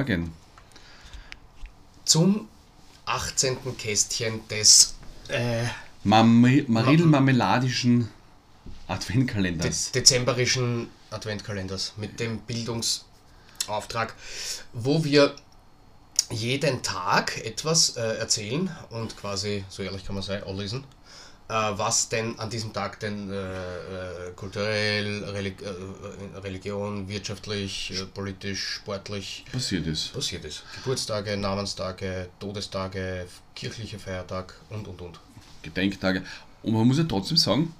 Morgen. Zum 18. Kästchen des äh, Mami Marillenmarmeladischen Adventkalenders. de dezemberischen Adventkalenders mit dem Bildungsauftrag, wo wir jeden Tag etwas äh, erzählen und quasi, so ehrlich kann man sein, anlesen, äh, was denn an diesem Tag denn äh, äh, kulturell, Relig äh, Religion, wirtschaftlich, äh, politisch, sportlich Passiert ist. passiert ist. Geburtstage, Namenstage, Todestage, kirchliche Feiertag und und und. Gedenktage. Und man muss ja trotzdem sagen,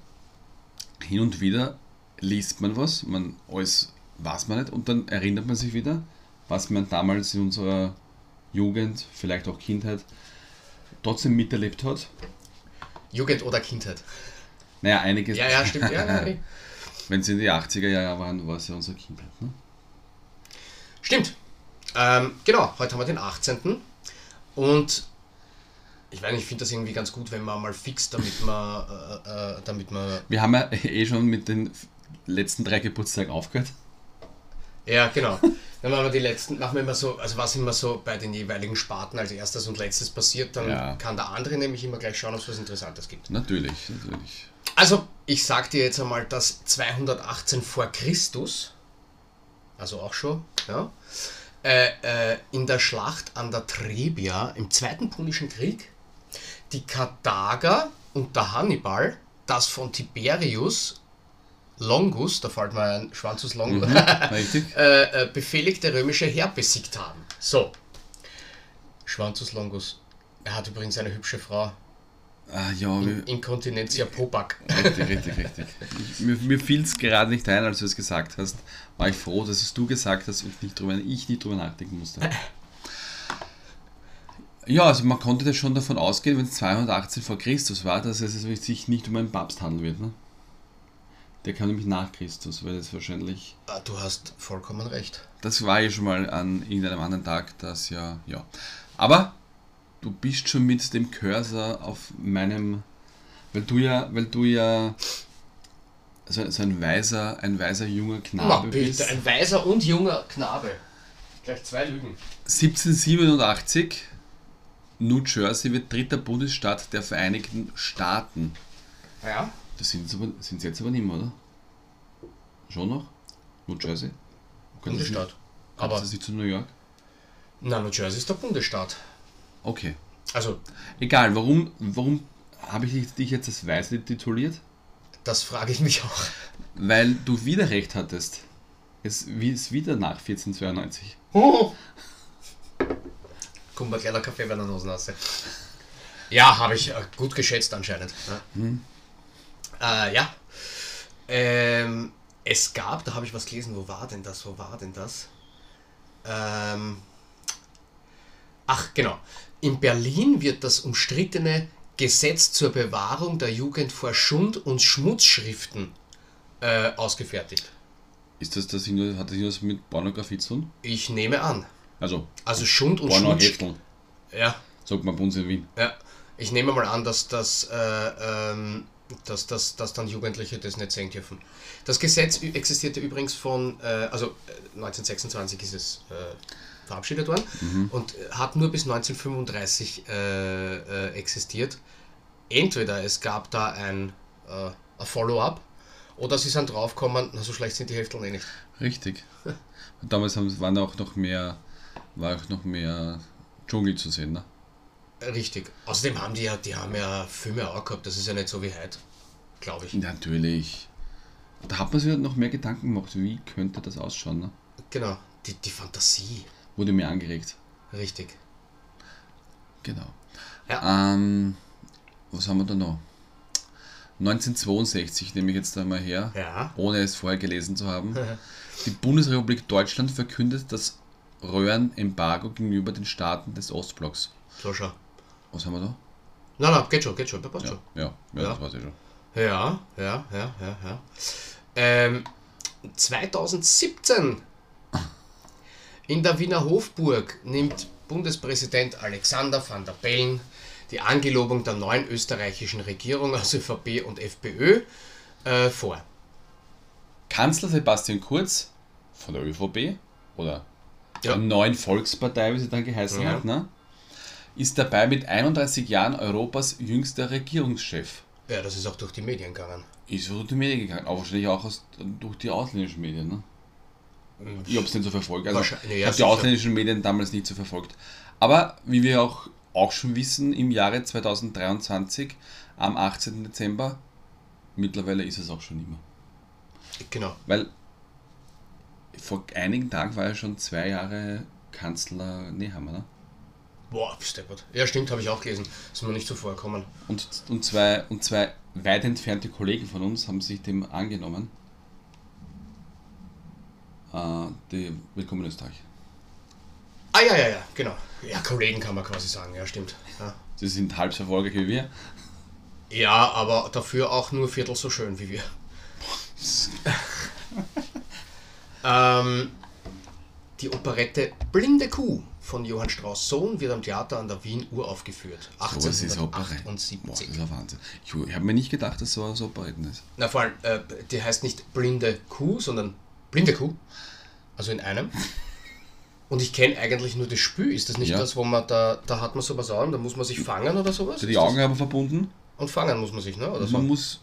hin und wieder liest man was, man alles weiß man nicht und dann erinnert man sich wieder, was man damals in unserer Jugend, vielleicht auch Kindheit, trotzdem miterlebt hat. Jugend oder Kindheit. Naja, einiges. Ja, ja, stimmt. Ja, ja, Wenn es in die 80er Jahre waren, war es ja unsere Kindheit. Ne? Stimmt. Ähm, genau, heute haben wir den 18. Und ich weiß nicht, ich finde das irgendwie ganz gut, wenn man mal fix, damit man, äh, äh, damit man. Wir haben ja eh schon mit den letzten drei Geburtstagen aufgehört. Ja, genau. Dann machen wir die letzten, machen wir immer so, also was immer so bei den jeweiligen Sparten als erstes und letztes passiert, dann Ja. kann der andere nämlich immer gleich schauen, ob es was Interessantes gibt. Natürlich, natürlich. Also, ich sag dir jetzt einmal, dass 218 vor Christus, also auch schon, ja, äh, äh, in der Schlacht an der Trebia im Zweiten Punischen Krieg die Karthager unter Hannibal das von Tiberius Longus, da fällt mir ein Schwanzus Longus, Richtig? äh, äh, befehligte römische Heer besiegt haben. So. Schwanzus Longus. Er hat übrigens eine hübsche Frau. Ah, ja, wir, Inkontinentia Popak. richtig, richtig, richtig. Ich, mir mir fiel es gerade nicht ein, als du es gesagt hast. War ich froh, dass es du gesagt hast und nicht drüber, ich nicht drüber nachdenken musste. Ja, also man konnte das schon davon ausgehen, wenn es 218 vor Christus war, dass es sich nicht um einen Papst handeln wird. Ne? Der kam nämlich nach Christus, weil es wahrscheinlich Ah, Du hast vollkommen recht. Das war ja schon mal an irgendeinem anderen Tag, das ja, ja. Aber du bist schon mit dem Cursor auf meinem, weil du ja, weil du ja so, so ein weiser, ein weiser junger Na, Knabe bitte, bist. ein weiser und junger Knabe. Gleich zwei Lügen. 1787, New Jersey wird dritter Bundesstaat der Vereinigten Staaten. Ja? Das sind sie aber, sind sie jetzt aber nicht mehr, oder? Schon noch? New Jersey? Das Bundesstaat. Aber, nicht zu New York? na, New Jersey ist der Bundesstaat. Okay. Also, Egal, warum, warum habe ich dich- jetzt als Weise tituliert? das frage ich mich auch. Weil du wieder recht hattest. Es wie- ist wieder nach 1492. Kommt mal kleiner Kaffee bei der Nosenlasse. Ja, habe ich äh, gut geschätzt anscheinend. Ja. Äh, ja. Ähm, es gab, da habe ich was gelesen, wo war denn das, wo war denn das? Ähm, ach, genau. In Berlin wird das umstrittene Gesetz zur Bewahrung der Jugend vor Schund- und Schmutzschriften äh, ausgefertigt. Ist das das irgendwas- hat das irgendwas mit Pornografie zu tun? Ich nehme an. Also Also Schund und Schmutz. Pornohefteln, Ja, sagt man bei uns in Wien. Ja, ich nehme mal an, dass das, äh, ähm, dass, dass, dass dann Jugendliche das nicht sehen dürfen. Das Gesetz existierte übrigens von, äh, also äh, 1926 ist es äh, verabschiedet worden und äh, hat nur bis 1935 äh, äh, existiert. Entweder es gab da ein, äh, ein Follow-up oder sie sind draufgekommen, na so schlecht sind die Hefteln eh nicht. Richtig. Und damals haben, waren auch noch mehr, war auch noch mehr Dschungel zu sehen, ne? Richtig. Außerdem haben die ja, die haben ja Filme auch gehabt, das ist ja nicht so wie heute, glaube ich. Natürlich. Da hat man sich noch mehr Gedanken gemacht, wie könnte das ausschauen, ne? Genau, die, die Fantasie. Wurde mir angeregt. Richtig. Genau. Ja. Ähm, was haben wir da noch? 1962 nehme ich jetzt einmal her, Ja. ohne es vorher gelesen zu haben. Die Bundesrepublik Deutschland verkündet das Röhrenembargo gegenüber den Staaten des Ostblocks. So schau. Was haben wir da? Nein, nein, geht schon, geht schon, passt Ja, schon. ja, ja, Ja. das weiß ich schon. Ja, ja, ja, ja, ja. Ähm, 2017 in der Wiener Hofburg nimmt Bundespräsident Alexander van der Bellen die Angelobung der neuen österreichischen Regierung aus ÖVP und FPÖ äh, vor. Kanzler Sebastian Kurz von der ÖVP oder Ja. der neuen Volkspartei, wie sie dann geheißen Ja. hat, ne? ist dabei mit 31 Jahren Europas jüngster Regierungschef. Ja, das ist auch durch die Medien gegangen. Ist so durch die Medien gegangen, aber wahrscheinlich auch aus, durch die ausländischen Medien. Ne? Ich habe es nicht so verfolgt. Also, ich habe die ausländischen Medien damals nicht so verfolgt. Aber wie wir auch, auch schon wissen, im Jahre 2023, am 18. Dezember, mittlerweile ist es auch schon immer. Genau. Weil vor einigen Tagen war er schon zwei Jahre Kanzler Nehammer. Ne? Boah, steppert. Ja, stimmt, habe ich auch gelesen. Ist mir nicht so vorgekommen. Und, und, zwei, und zwei weit entfernte Kollegen von uns haben sich dem angenommen. Äh, die Willkommen in Österreich. Ah, ja, ja, ja, genau. Ja, Kollegen kann man quasi sagen, ja, stimmt. Ja, Sie sind halb so erfolgreich wie wir. ja aber dafür auch nur viertel so schön wie wir. ähm, die Operette Blinde Kuh von Johann Strauss Sohn wird am Theater an der Wien uraufgeführt. So was ist Operette. Boah, 1878. das ist ein Wahnsinn. Ich, ich habe mir nicht gedacht, dass so so Operetten ist. Na, vor allem, äh, die heißt nicht blinde Kuh, sondern blinde Kuh. Also in einem. Und ich kenne eigentlich nur das Spiel. Ist das nicht Ja. das, wo man da, da hat man sowas an, da muss man sich fangen oder sowas? Die Ist Augen das? haben verbunden. Und fangen muss man sich, ne? Oder so. Man muss.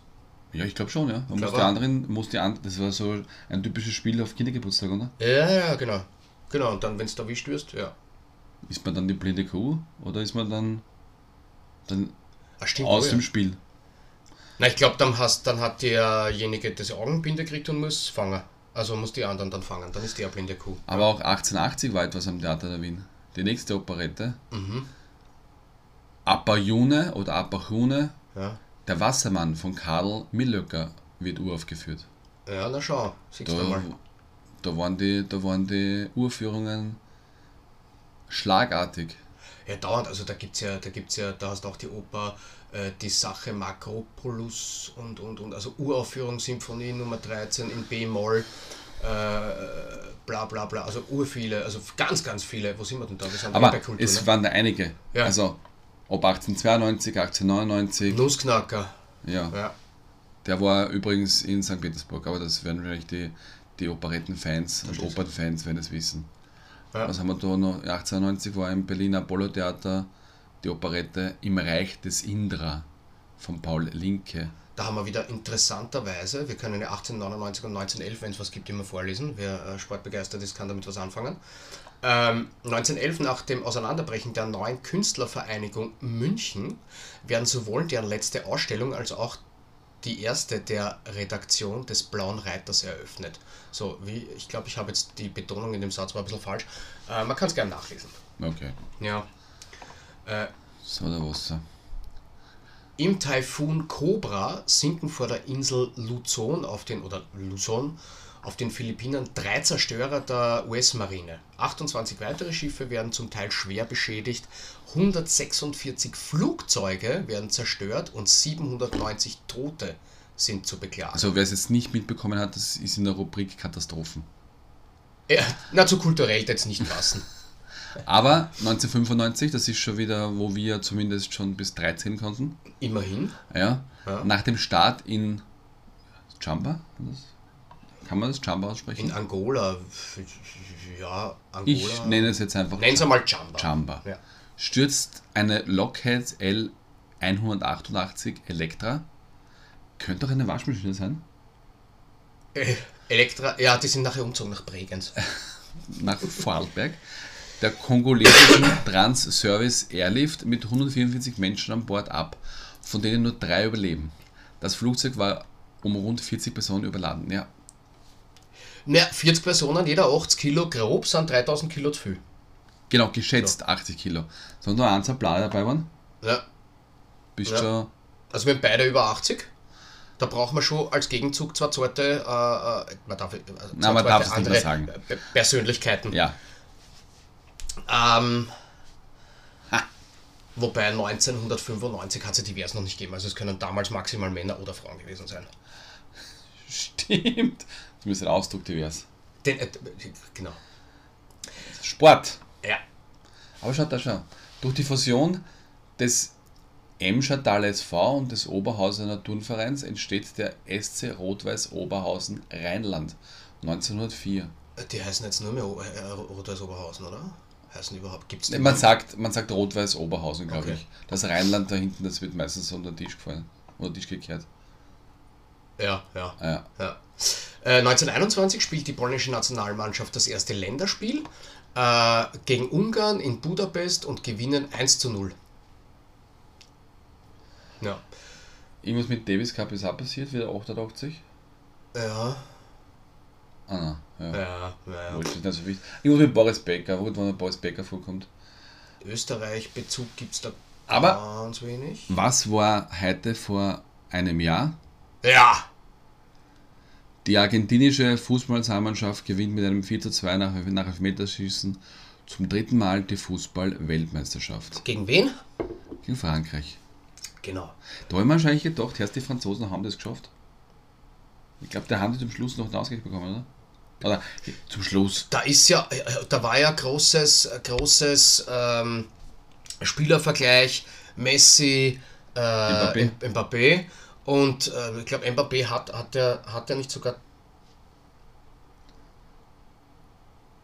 Ja, ich glaube schon, ja. Man muss die anderen, muss die anderen, das war so ein typisches Spiel auf Kindergeburtstag, oder? Ja, ja, genau. Genau, und dann, wenn du erwischt wirst, ja. Ist man dann die blinde Kuh oder ist man dann, dann Ah, stimmt. aus oh, dem ja. Spiel? Na, ich glaube, dann, hast- dann hat derjenige das Augenbinde gekriegt und muss fangen. Also muss die anderen dann fangen. Dann ist der blinde Kuh. Aber auch 1880 war etwas am Theater der Wien. Die nächste Operette. Mhm. Apajune oder Apachune, Ja. der Wassermann von Karl Millöcker wird uraufgeführt. Ja, na schau. Siehst du mal. da, waren die, da waren die Urführungen schlagartig. Ja, dauernd. Also da gibt's ja, da gibt's ja, da hast du auch die Oper, äh, die Sache Makropolus und, und, und, also Uraufführung Symphonie Nummer 13 in B-Moll, äh, bla bla bla, also urviele, also ganz, ganz viele. Wo sind wir denn da? Wir sind Aber Kultur, es ne? waren da einige. Ja. Also ob 1892, 1899. Nussknacker, Ja. ja. Der war übrigens in St. Petersburg, aber das werden vielleicht die, die Operettenfans und. Opernfans werden es wissen. Ja. Was haben wir da noch? 1890 war im Berliner Apollo-Theater die Operette Im Reich des Indra von Paul Linke. Da haben wir wieder interessanterweise, wir können ja 1899 und 1911, wenn es was gibt, immer vorlesen. Wer äh, sportbegeistert ist, kann damit was anfangen. Ähm, 1911, nach dem Auseinanderbrechen der neuen Künstlervereinigung München, werden sowohl deren letzte Ausstellung als auch die erste der Redaktion des Blauen Reiters eröffnet. So, wie, ich glaube, ich habe jetzt die Betonung in dem Satz war ein bisschen falsch. Äh, man kann es gerne nachlesen. Okay. Ja. Äh, So, der Wasser. Im Taifun Cobra sinken vor der Insel Luzon auf den oder Luzon auf den Philippinen drei Zerstörer der US-Marine. 28 weitere Schiffe werden zum Teil schwer beschädigt, 146 Flugzeuge werden zerstört und 790 Tote sind zu beklagen. Also wer es jetzt nicht mitbekommen hat, das ist in der Rubrik Katastrophen. ja, na, zu kulturell jetzt nicht passen. Aber 1995, das ist schon wieder, wo wir zumindest schon bis 13 konnten. Immerhin. Ja. Ja. Nach dem Start in Chamba, kann man das Chamba aussprechen? In Angola, ja, Angola. ich nenne es jetzt einfach Nennen Sie mal Jamba. Chamba. Ja. Stürzt eine Lockheed L188 Elektra. Könnte auch eine Waschmaschine sein. Äh, Elektra, ja, die sind nachher umgezogen nach Bregenz. Nach Vorarlberg. Der kongolesischen Trans-Service Airlift mit 144 Menschen an Bord ab, von denen nur drei überleben. Das Flugzeug war um rund 40 Personen überladen. Ja, Na, 40 Personen, jeder 80 Kilo grob, sind 3000 Kilo zu viel. genau, geschätzt 80 Kilo. Sollen nur eins Blei dabei waren? Ja. Bist Ja. schon. Also wir haben beide über 80. Da braucht man schon als Gegenzug zwei zweite, äh, äh, man darf, äh, zwei Na, man darf es nicht mehr sagen. Persönlichkeiten. Ja, Ähm, wobei 1995 hat es ja divers noch nicht gegeben. Also es können damals maximal Männer oder Frauen gewesen sein. stimmt. Zumindest der Ausdruck divers. Den, äh, genau. Sport. Ja. Aber schaut da schon. Durch die Fusion des Emschertal SV und des Oberhausener Turnvereins entsteht der SC Rot-Weiß Oberhausen Rheinland 1904. Die heißen jetzt nur mehr O- äh, Rot-Weiß Oberhausen, oder? Heißen überhaupt? Gibt's die? Nee, Man sagt, man sagt Rot-Weiß Oberhausen, glaube Okay. ich. Das Rheinland da hinten, das wird meistens unter den Tisch gefallen. Oder Tisch gekehrt. Ja, ja. Ja. Ja. Äh, 1921 spielt die polnische Nationalmannschaft das erste Länderspiel äh, gegen Ungarn in Budapest und gewinnen 1 zu 0. Ja. Irgendwas mit Davis Cup ist auch passiert, wieder 88. Ja, Ah, nein. Ja. ja, ja. Wurscht, ist nicht so wichtig. Irgendwas mit Boris Becker, irgendwann der Boris Becker vorkommt. Österreich-Bezug gibt es da Aber- ganz wenig. Was war heute vor einem Jahr? Ja, Die argentinische Fußballnationalmannschaft gewinnt mit einem 4 zu 2 nach, nach Elfmeterschießen zum dritten Mal die Fußball-Weltmeisterschaft. gegen wen? Gegen Frankreich. Genau. Da haben wir wahrscheinlich gedacht, erst die Franzosen haben das geschafft. Ich glaube, der haben die zum Schluss noch den Ausgleich bekommen, oder? Oder zum Schluss. Da ist ja, äh, da war ja großes, großes ähm, Spielervergleich Messi, äh, Mbappé. Mbappé. Und äh, ich glaube Mbappé hat, hat er hat er nicht sogar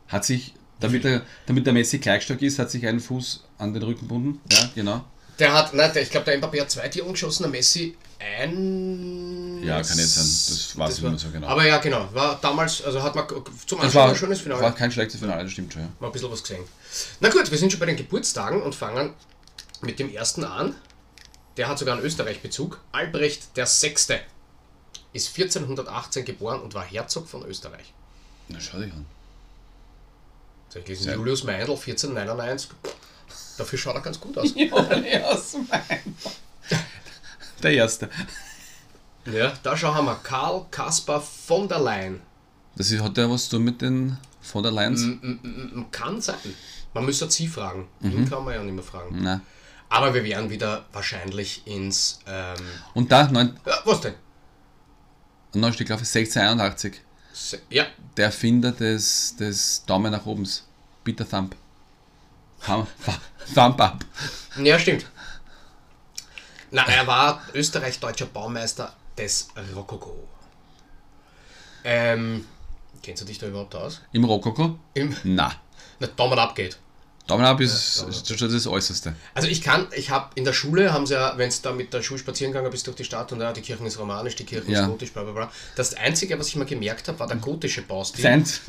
Hat sich, damit der, damit der Messi gleichstark ist, hat sich einen Fuß an den Rücken gebunden. Ja, genau. der hat, nein, der, ich glaube der Mbappé hat zwei Tiere geschossen, der Messi ein. Ja, kann jetzt sein. Das weiß ich nicht mehr so genau. Aber ja, genau, war damals, also hat man zum Das Anschauen war, ein schönes Finale. war kein schlechtes Finale, das stimmt schon. Ja. Mal ein bisschen was gesehen. Na gut, wir sind schon bei den Geburtstagen und fangen mit dem ersten an. Der hat sogar einen Österreich-Bezug. Albrecht der Sechste ist 1418 geboren und war Herzog von Österreich. Na, schau dich an. So, ich Sehr Julius Meindl 1499. Dafür schaut er ganz gut aus. Der erste. Ja, da schauen wir Karl Kaspar von der Leyen. Das ist, hat ja was zu mit den von der Lions? M- m- m- Kann sein. Man müsste sie fragen. Ihn kann man ja nicht mehr fragen. Nein. Aber wir werden wieder wahrscheinlich ins. Ähm, Und da, neun, ja, was denn? neun glaube ich, 1681. Se- Ja, Der Erfinder des, des Daumen nach obens. Peter Thumb. Thumb, Thumb up. Ja, stimmt. Na, er war österreich-deutscher Baumeister des Rokoko. Ähm, kennst du dich da überhaupt aus? Im Rokoko? Im, Na. na, Daumen ab geht. Daumen ab ist, ist schon das Äußerste. Also ich kann, ich habe in der Schule, haben sie ja, wenn es da mit der Schule spazieren gegangen bist durch die Stadt und ja, die Kirche ist romanisch, die Kirche Ja. ist gotisch, bla bla bla. Das Einzige, was ich mal gemerkt habe, war der gotische Baustil. Seins.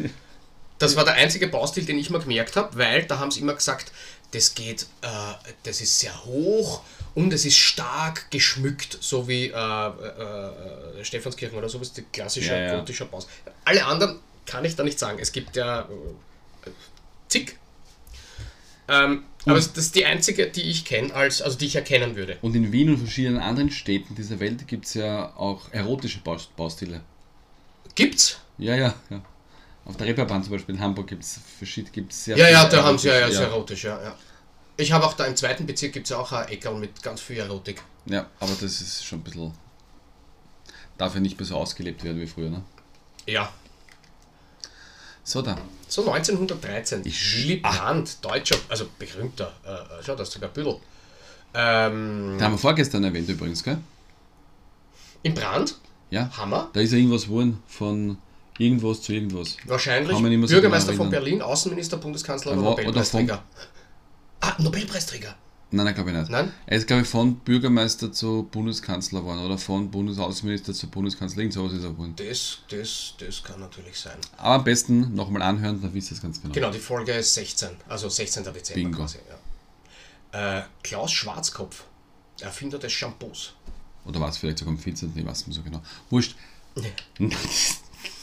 Das war der einzige Baustil, den ich mal gemerkt habe, weil da haben sie immer gesagt, das geht, äh, das ist sehr hoch und es ist stark geschmückt, so wie äh, äh, äh, Stephanskirchen oder so, ist die klassische Ja, ja. gotische Baus. Alle anderen kann ich da nicht sagen. Es gibt ja äh, zig. Ähm, aber das ist die einzige, die ich kenne, als, also die ich erkennen würde. Und in Wien und verschiedenen anderen Städten dieser Welt gibt es ja auch erotische Baus- Baustile. Gibt's? Ja, ja, ja. Auf der Reeperbahn zum Beispiel in Hamburg gibt es verschiedene, gibt's sehr Ja, ja, da haben sie ja, ja, sehr erotisch, ja, ja. Ich habe auch da im zweiten Bezirk gibt es auch ein Eckerl mit ganz viel Erotik. Ja, aber das ist schon ein bisschen. Darf ja nicht mehr so ausgelebt werden wie früher, ne? Ja, So, da. So 1913. Ich- Brandt, deutscher, also berühmter, äh, schau, das ist sogar Büdel. Ähm, Den haben wir vorgestern erwähnt übrigens, gell? in Brand, Ja. Hammer, Da ist ja irgendwas geworden von irgendwas zu irgendwas. wahrscheinlich so Bürgermeister genau von. Berlin, Außenminister, Bundeskanzler Aber- oder Nobelpreisträger. ah, Nobelpreisträger. Nein, nein, glaube ich nicht. Nein? Er ist, glaube ich, von Bürgermeister zu Bundeskanzler geworden oder von Bundesaußenminister zu Bundeskanzler. Irgend sowas ist er geworden. Das, das, das kann natürlich sein. Aber am besten nochmal anhören, dann wisst ihr es ganz genau. Genau, die Folge ist 16, also 16. Dezember Bingo. quasi. Ja. Äh, Klaus Schwarzkopf, Erfinder des Shampoos. Oder war es vielleicht sogar am 14. Ich weiß nicht so genau. Wurscht.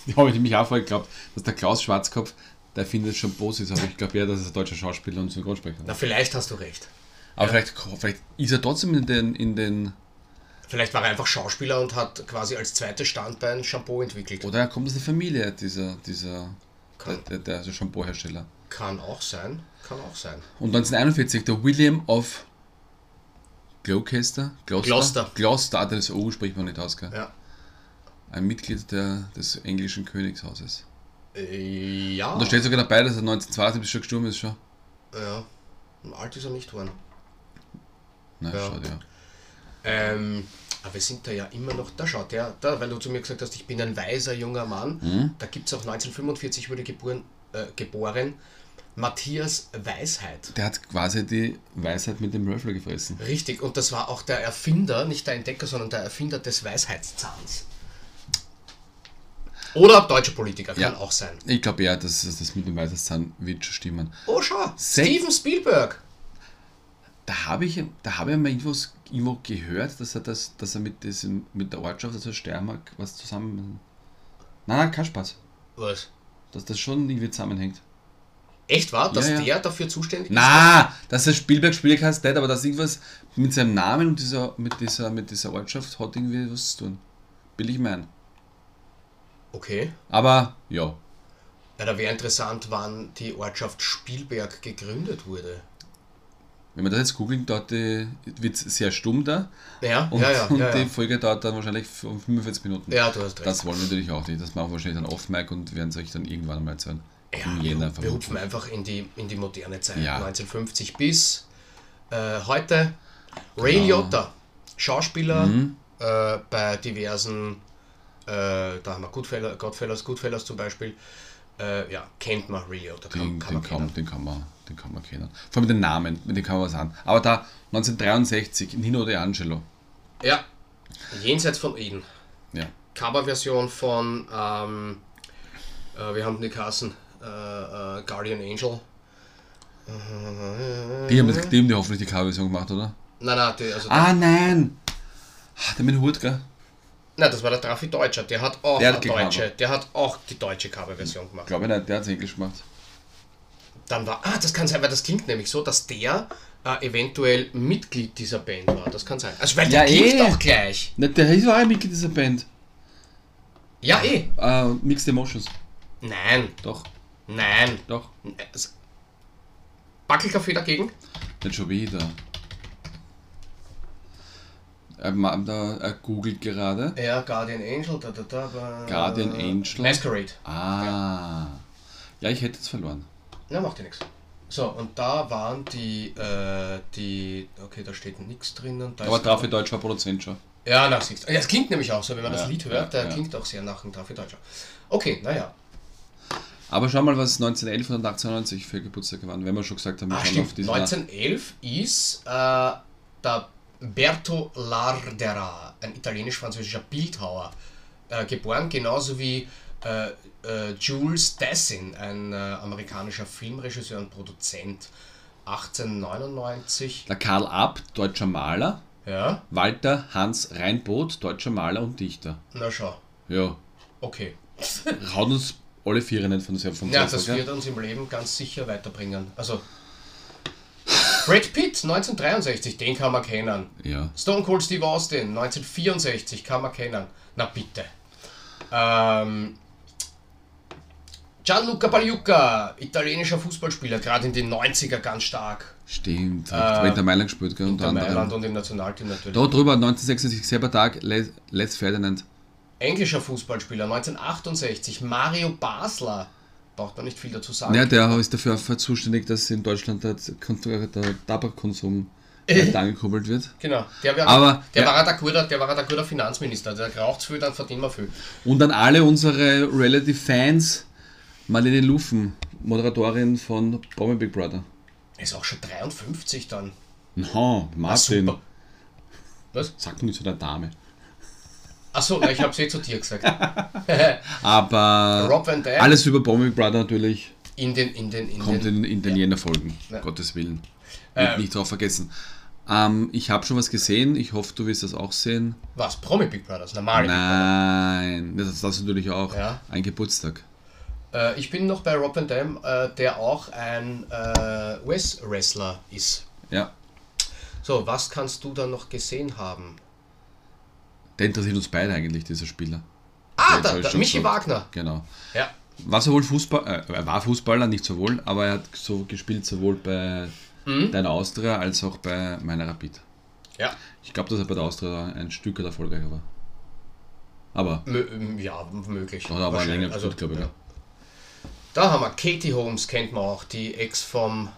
Da habe ich mich auch vorher geglaubt, dass der Klaus Schwarzkopf der des Shampoos ist, aber ich glaube eher, dass er ein deutscher Schauspieler und Synchronsprecher Na, ist. vielleicht hast du recht. Aber vielleicht, vielleicht ist er trotzdem in den, in den. Vielleicht war er einfach Schauspieler und hat quasi als zweites Standbein Shampoo entwickelt. Oder er kommt aus der Familie dieser, dieser der, der, der also Shampoo-Hersteller. kann auch sein, kann auch sein. Und 1941 der William of Gloucester? Gloucester? Gloucester. Ah, das O spricht man nicht aus, gell? Ja. Ein Mitglied der, des englischen Königshauses. Äh, ja. Und da steht sogar dabei, dass er 1972 schon gestorben ist schon. ja. Alt ist er nicht geworden. Na, Ja. schade, ja. Ähm, Aber wir sind da ja immer noch, da schaut der, da, weil du zu mir gesagt hast, ich bin ein weiser junger Mann, Mhm. da gibt es auch 1945 wurde geboren, äh, geboren Matthias Weisheit. Der hat quasi die Weisheit mit dem Röffler gefressen. Richtig, und das war auch der Erfinder, nicht der Entdecker, sondern der Erfinder des Weisheitszahns. Oder deutscher Politiker, kann Ja. auch sein. Ich glaube ja, dass das mit dem Weisheitszahn wird schon stimmen. Oh, schau, Steven Spielberg. Da habe ich, da habe ich mal irgendwas, irgendwo gehört, dass er, das, dass er mit, diesem, mit der Ortschaft, also Steiermark, was zusammen. Nein, nein, kein Spaß. Was? Dass das schon irgendwie zusammenhängt. Echt wahr, dass Ja, ja. der dafür zuständig ist? Na, dass er Spielberg Spielberg heißt nicht, aber dass irgendwas mit seinem Namen und dieser, mit, dieser, mit dieser Ortschaft hat irgendwie was zu tun. Will ich meinen. Okay. Aber ja, Ja, da wäre interessant, wann die Ortschaft Spielberg gegründet wurde. Wenn man das jetzt googelt, wird es sehr stumm da. Ja, Und, ja, ja. und ja, die. Folge dauert dann wahrscheinlich um 45 Minuten. ja, du hast recht. Das wollen wir natürlich auch nicht. Das machen wir wahrscheinlich dann off-mic und werden es euch dann irgendwann einmal erzählen. ja, Im wir, hupfen einfach in die, in die moderne Zeit. Ja. 1950 bis äh, heute. Ray Genau. Liotta, Schauspieler Mhm. äh, bei diversen, äh, da haben wir Goodfellas, Goodfellas zum Beispiel. Äh, ja, kennt man Ray Liotta, kann, Den, kann den, man kann, den, kann man, den kann man kennen. Vor allem den Namen, mit dem kann man was an. Aber da 1963, Nino De Angelo. Ja, jenseits von Eden. Ja. Coverversion von, ähm, äh, wir haben die Kassen, äh, äh, Guardian Angel. Die haben, die haben die hoffentlich die Coverversion gemacht, oder? Nein, nein, die, also Ah, nein! Ah, Der mit dem Hut, gell? nein, das war der Trafi Deutscher, der hat auch Der hat deutsche, der hat auch die deutsche Coverversion gemacht. Glaube ich nicht, der hat es Englisch gemacht. Dann war, ah, das kann sein, weil das klingt nämlich so, dass der äh, eventuell Mitglied dieser Band war. Das kann sein. Also weil der Ja, klingt eh. auch gleich. Nicht, der ist auch ein Mitglied dieser Band. Ja, eh. Äh, Mixed Emotions. Nein, Doch, nein. doch. Also, Backelkaffee dagegen? Nicht schon wieder. Er, ma- da, er googelt gerade. Ja, Guardian Angel, da, da, da. Guardian Angel. Masquerade. Ah. Ja, ich hätte es verloren. Na, macht ja nichts. So, und da waren die, äh, die, okay, da steht nichts drinnen. Da Aber ist- Trafi Deutsch war Produzent schon. Ja, na, siehst du. Ja, es klingt nämlich auch so, wenn man Ja, das Lied ja, hört, der ja. klingt auch sehr nach einem Trafi Deutscher. Okay, naja. Aber schau mal, was 1911 und 1890 für Geburtstag waren, wenn wir schon gesagt haben, wir Ah, stimmt. auf diesen 1911 ist äh, der Berto Lardera, ein italienisch-französischer Bildhauer, äh, geboren, genauso wie äh, Jules Dassin, ein äh, amerikanischer Filmregisseur und Produzent. 1899, Der Karl Abt, deutscher Maler. ja, Walter Hans Reinboth, deutscher Maler und Dichter. na schau, Ja, okay. haut uns alle vier nicht von selbst vom Ja, Sessel, das gell? wird uns im Leben ganz sicher weiterbringen. Also, Brad Pitt, 1963, den kann man kennen. Ja. Stone Cold Steve Austin, 1964, kann man kennen. Na bitte. Ähm, Gianluca Pagliuca, italienischer Fußballspieler, gerade in den 90er ganz stark. Stimmt, äh, hat Inter Mailand gespielt, gell? Unter Der Mailand anderem. und im Nationalteam natürlich. Da drüber, 1966, selber Tag, Les, Les Ferdinand. Englischer Fußballspieler, 1968, Mario Basler. Braucht man nicht viel dazu sagen. Ja, der ist dafür zuständig, dass in Deutschland der, der Tabakkonsum äh. angekurbelt wird. Genau, der, wär, Aber- der, ja. war der, guter, der war der guter Finanzminister. Der raucht viel, dann verdient man viel. Und an alle unsere Relative-Fans, Marlene Lufen, Moderatorin von Promi Big Brother. Er ist auch schon 53 dann. No, Martin, super. Was? sag doch nicht zu der Dame. Achso, ich hab's eh zu dir gesagt. Aber Rob Van Dam alles über Promi Big Brother natürlich in den, in den, in kommt den, in, in den Jänner-Folgen. Ja. Gottes Willen. Ähm. nicht drauf vergessen. Ähm, ich habe schon was gesehen. Ich hoffe, du wirst das auch sehen. was? Promi Big Brothers, normal. Big Brother. Nein, das ist das natürlich auch. Ja. Ein Geburtstag. Äh, ich bin noch bei Rob Van Dam, äh, der auch ein äh, US-Wrestler ist. Ja. So, was kannst du da noch gesehen haben? Der interessiert uns beide eigentlich, dieser Spieler. Ah, jetzt da, Michi gesagt. Wagner. Genau. Ja. War sowohl Fußball, äh, er war Fußballer, nicht sowohl, aber er hat so gespielt sowohl bei Mhm. deiner Austria als auch bei meiner Rapid. Ja. Ich glaube, dass er bei der Austria ein Stück erfolgreicher war. Aber Mö ja, möglich. Da hat er aber länger gespielt, glaube ich, ja. Da haben wir Katie Holmes, kennt man auch, die Ex vom,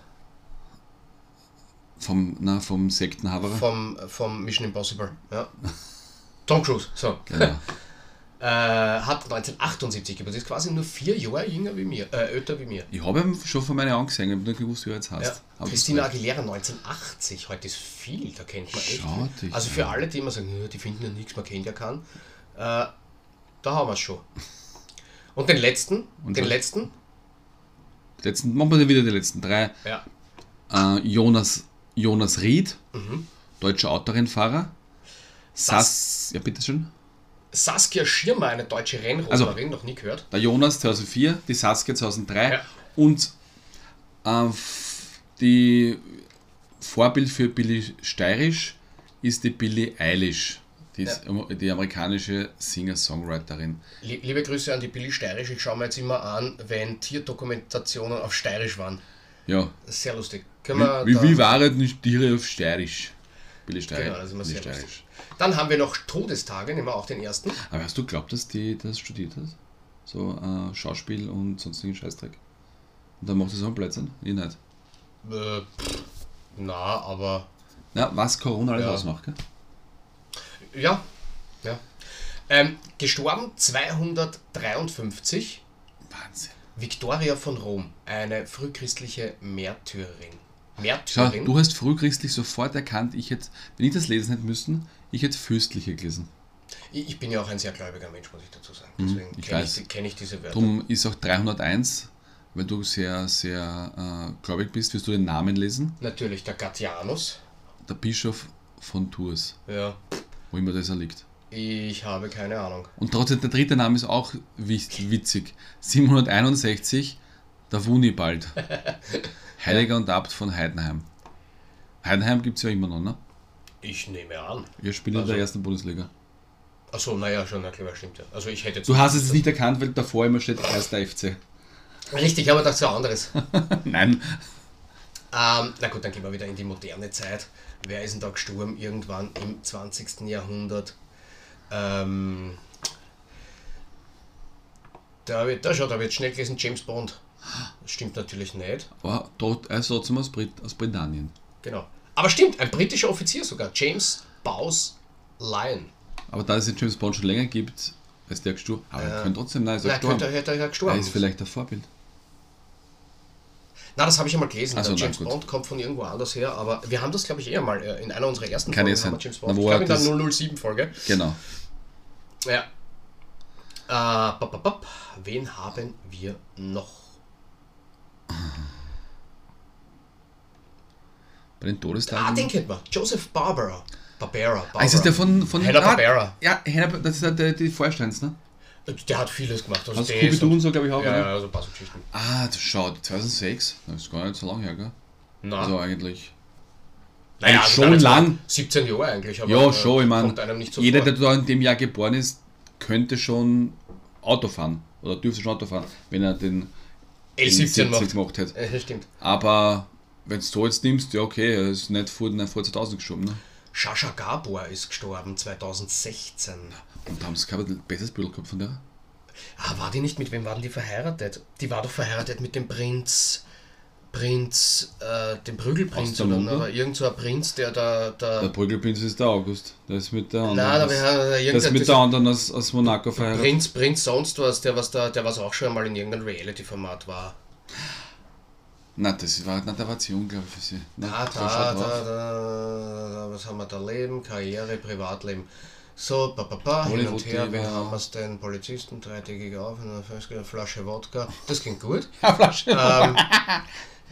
vom, na, vom Sektenhaberer. vom, vom Mission Impossible. Ja. Tom Cruise, so. Genau. Äh, hat 1978 Geburtstag, ist quasi nur vier Jahre jünger wie mir, äh, älter wie mir. Ich habe ihn schon von meinen Augen gesehen, ich habe nicht gewusst, wie er jetzt heißt. Ja. Christina Aguilera 1980, heute ist viel, da kennt man echt Schau dich Also für alle, die immer sagen, "Ja, die finden ja nichts, man kennt ja keinen, äh, da haben wir es schon. Und den letzten, Und den letzten, Letzten, machen wir wieder die letzten drei. ja, Äh, Jonas, Jonas Ried, Mhm. deutscher Autorennfahrer. Sass, ja bitteschön. Saskia Schirmer, eine deutsche Rennrodlerin, noch nie gehört. Der Jonas 2004, die Saskia 2003 Ja. und äh, die Vorbild für Billy Steirisch ist die Billie Eilish, die, ist, die amerikanische Singer-Songwriterin. Lie- Liebe Grüße an die Billy Steirisch, ich schaue mir jetzt immer an, wenn Tierdokumentationen auf Steirisch waren. Ja, Sehr lustig. Können wie, wie, wie waren die Tiere auf Steirisch? Billy Steirisch. Genau, das ist immer sehr Steirisch. lustig. Dann haben wir noch Todestage, nehmen wir auch den ersten. Aber hast du geglaubt, dass die das studiert hat? So äh, Schauspiel und sonstigen Scheißdreck. Und dann macht sie so einen Blödsinn? Ich nicht. Äh, pff, na, aber Na, was Corona alles Ja. ausmacht, gell? Ja. ja. Ähm, gestorben 253, Wahnsinn. Victoria von Rom, eine frühchristliche Märtyrerin. Märtyrerin? du hast frühchristlich sofort erkannt, ich hätte, wenn ich das lesen hätte müssen, ich hätte fürstliche gelesen. ich, ich bin ja auch ein sehr gläubiger Mensch, muss ich dazu sagen. Deswegen Mhm, ich kenne ich, kenn ich diese Wörter. Darum ist auch 301, weil du sehr, sehr äh, gläubig bist, wirst du den Namen lesen. Natürlich der Gatianus. Der Bischof von Tours, Ja, wo immer das er liegt. ich habe keine Ahnung. Und trotzdem, der dritte Name ist auch witzig. 761, der Wunibald. Heiliger und Abt von Heidenheim. Heidenheim gibt es ja immer noch, ne? Ich nehme an. Wir spielen in Also- der ersten Bundesliga. Achso, naja, schon, na klar, stimmt ja. Also ich hätte. Du hast es nicht erkannt, weil davor immer steht, erster FC. Richtig, aber das ist was anderes. Nein. Ähm, na gut, dann gehen wir wieder in die moderne Zeit. Wer ist denn da gestorben irgendwann im 20. Jahrhundert? Ähm, da ich, da schon, da jetzt schnell gelesen, James Bond. Das stimmt natürlich nicht. Aber dort, er ist trotzdem aus, Brit aus Britannien. Genau. Aber stimmt, ein britischer Offizier sogar. James Bowes Lyon. Aber da es den James Bond schon länger gibt, ist der gestorben. Aber er könnte trotzdem, nein, ist er Na, gestorben. könnte, er ja gestorben. Er ist vielleicht ein Vorbild. Na, das habe ich einmal gelesen. Ach so, der na James gut. Bond kommt von irgendwo anders her, aber wir haben das, glaube ich, eher mal äh, in einer unserer ersten Kann Folgen sein. haben James Na, Bond. wo ich glaube in der das- 007-Folge. Genau. Ja. Äh, bop, bop, bop. Wen haben wir noch? Bei den Todestagen. Ah, den kennt man. Joseph Barbara. Barbara. Barbara. Ah, ist der von, von Hanna-Barbera. Ja, Hanna, das ist der, der, die Vorstands, ne? Der hat vieles gemacht. Also der Scooby-Doo und so, glaube ich, auch, Ja, ja, also ein paar so Geschichten. Ah, das schaut, 2006. Das ist gar nicht so lange her, gell? Na, Also eigentlich. naja, also schon lang. 17 Jahre eigentlich. Aber, Ja, äh, schon, ich meine, so jeder, vor. der da in dem Jahr geboren ist, könnte schon Auto fahren. Oder dürfte schon Auto fahren, wenn er den L17 macht. gemacht hätte. Äh, stimmt. Aber wenn du so jetzt nimmst, ja okay, er ist nicht vor, nicht vor 2000 gestorben. Ne? Shasha Gabor ist gestorben 2016. Und da haben sie kein besseres Bild gehabt von der. Ah, war die nicht mit wem waren die verheiratet? Die war doch verheiratet mit dem Prinz. Prinz, äh, dem Prügelprinz der oder, oder irgend so ein Prinz, der da. Der da Prügelprinz ist der August. Der ist mit der anderen. nein, wäre der ist mit der anderen aus, aus Monaco verheiratet. Prinz, Prinz sonst was, der was da, der was auch schon einmal in irgendeinem Reality-Format war. Nein, das war, nein, der war zu jung, glaube ich, für sie. Nein, Ah, da, da, da, da, Leben, Karriere, Privatleben. So, pa, pa, pa, hin und her, Diva. haben wir denn? Polizisten, dreitägige auf, eine Flasche Wodka. Das klingt gut. Ja, Flasche. ähm,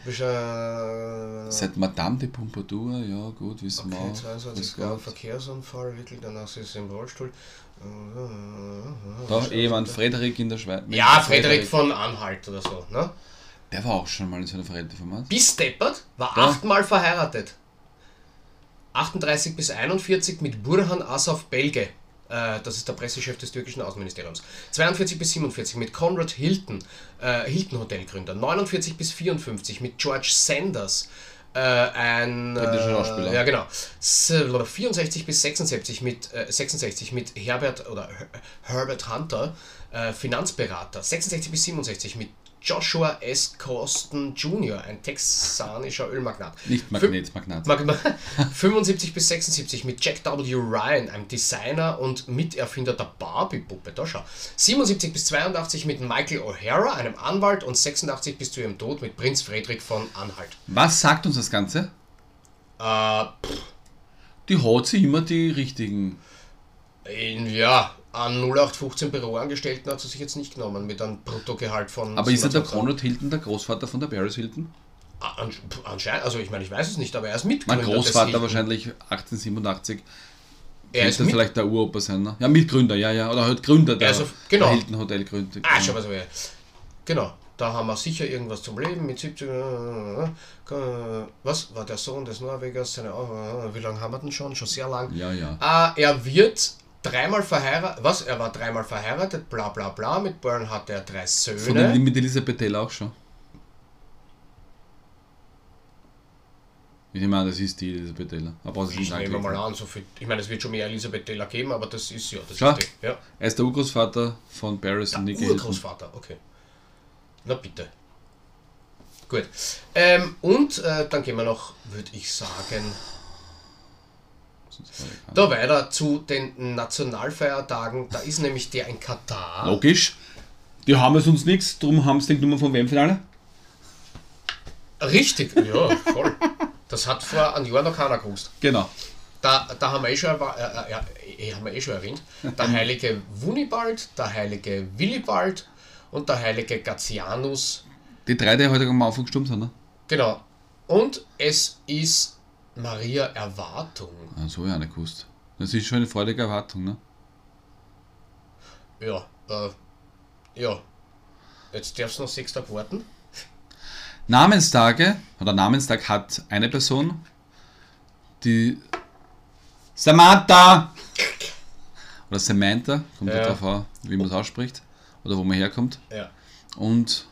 bist, äh, Seit Madame de Pompadour, ja gut, wissen wir Okay, auch. 22 Das Grad. Verkehrsunfall, wirklich, danach ist sie im Rollstuhl. Da, Ehemann Frederik in der Schweiz. Ja, Frederik von Anhalt oder so. Ne? Der war auch schon mal in so einem Verräterformat. Bis Deppert war achtmal verheiratet. 38 bis 41 mit Burhan Asaf Belge. Äh, das ist der Pressechef des türkischen Außenministeriums. 42 bis 47 mit Conrad Hilton, äh, Hilton Hotelgründer. 49 bis 54 mit George Sanders, äh, ein Britischer äh, Schauspieler. Ja, genau. S- 64 bis 76 mit, äh, 66 mit Herbert oder Her Herbert Hunter, äh, Finanzberater. 66 bis 67 mit Joshua S. Coston Jr., ein texanischer Ölmagnat. Nicht Magnet, Magnat. Mag- mag- 75 bis 76 mit Jack W. Ryan, einem Designer und Miterfinder der Barbie-Puppe. Da schau. 77 bis 82 mit Michael O'Hara, einem Anwalt, und 86 bis zu ihrem Tod mit Prinz Friedrich von Anhalt. Was sagt uns das Ganze? Äh, Die hat sie immer die richtigen. in, ja, an 0815 Büroangestellten hat sie sich jetzt nicht genommen mit einem Bruttogehalt von. Aber ist er der 27. Conrad Hilton der Großvater von der Paris Hilton? An- Anscheinend, also ich meine, ich weiß es nicht, aber er ist Mitgründer. Mein Großvater wahrscheinlich 1887. Er ist vielleicht der Uropa sein, ne? Ja, Mitgründer, ja, ja. Oder halt Gründer der, Also, genau. der Hilton Hotel Gründer. Ah, schon so. ja. Genau. Da haben wir sicher irgendwas zum Leben mit 70. äh, Was? War der Sohn des Norwegers? Seine, äh, wie lange haben wir denn schon? Schon sehr lang. Ja, ja. Ah, er wird dreimal verheiratet. Was? Er war dreimal verheiratet, bla bla bla. Mit Byrne hatte er drei Von Söhne. den, mit Elisabeth Taylor auch schon. Ich an, das ist die Elisabeth Taylor. Aber Ich nehme mal an, so viel. Ich meine, es wird schon mehr Elisabeth Taylor geben, aber das ist ja. Das ist die, ja. Er ist der Urgroßvater von Paris und Der Nicky Hilton. Urgroßvater, okay. Na bitte. Gut. Ähm, und äh, dann gehen wir noch, würde ich sagen, da weiter zu den Nationalfeiertagen. Da ist nämlich der in Katar. Logisch. Die haben es uns nichts, darum haben sie den genommen von wem Finale? Richtig, ja, voll. Das hat vor einem Jahr noch keiner gewusst. Genau. Da, da haben wir eh schon, äh, äh, eh, haben wir eh schon erwähnt. Der heilige Wunibald, der heilige Willibald und der heilige Gatianus. Die drei, die heute am Anfang gestorben sind, ne? Genau. Und es ist Maria Erwartung. Ah, so auch nicht gewusst. Das ist schon eine freudige Erwartung, ne? Ja, äh, ja. Jetzt darfst du noch sechs Tage warten. Namenstage, oder Namenstag hat eine Person, die Samantha oder Samantha, kommt Ja. ja. darauf an, wie man es ausspricht oder wo man herkommt. Ja. Und,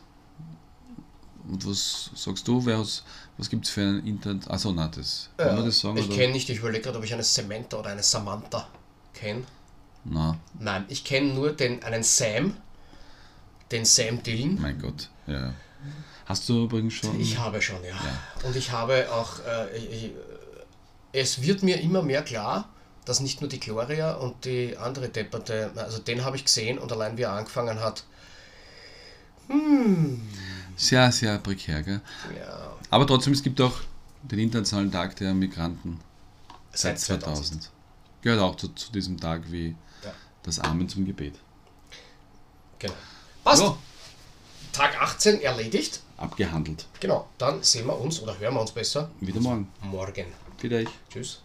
und was sagst du, wer has, was gibt es für ein Internet? Achso, nein, das. Kann man das sagen? ich kenne nicht, ich überlege gerade, ob ich eine Samantha oder eine Samantha kenne. Nein, Nein, ich kenne nur den, einen Sam, den Sam Dillon. mein Gott. Ja. Hast du übrigens schon. Ich habe schon, ja. Und ich habe auch, äh, ich, es wird mir immer mehr klar, dass nicht nur die Gloria und die andere Depperte, also den habe ich gesehen und allein wie er angefangen hat, Sehr, sehr prekär, gell? ja, Aber trotzdem, es gibt auch den Internationalen Tag der Migranten seit Seit 2000. Gehört auch zu, zu diesem Tag wie Ja. das Amen zum Gebet. genau. Passt. So, Tag 18 erledigt. abgehandelt. Genau, dann sehen wir uns oder hören wir uns besser Wieder morgen. morgen. Vielleicht. Tschüss.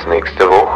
Bis nächste Woche.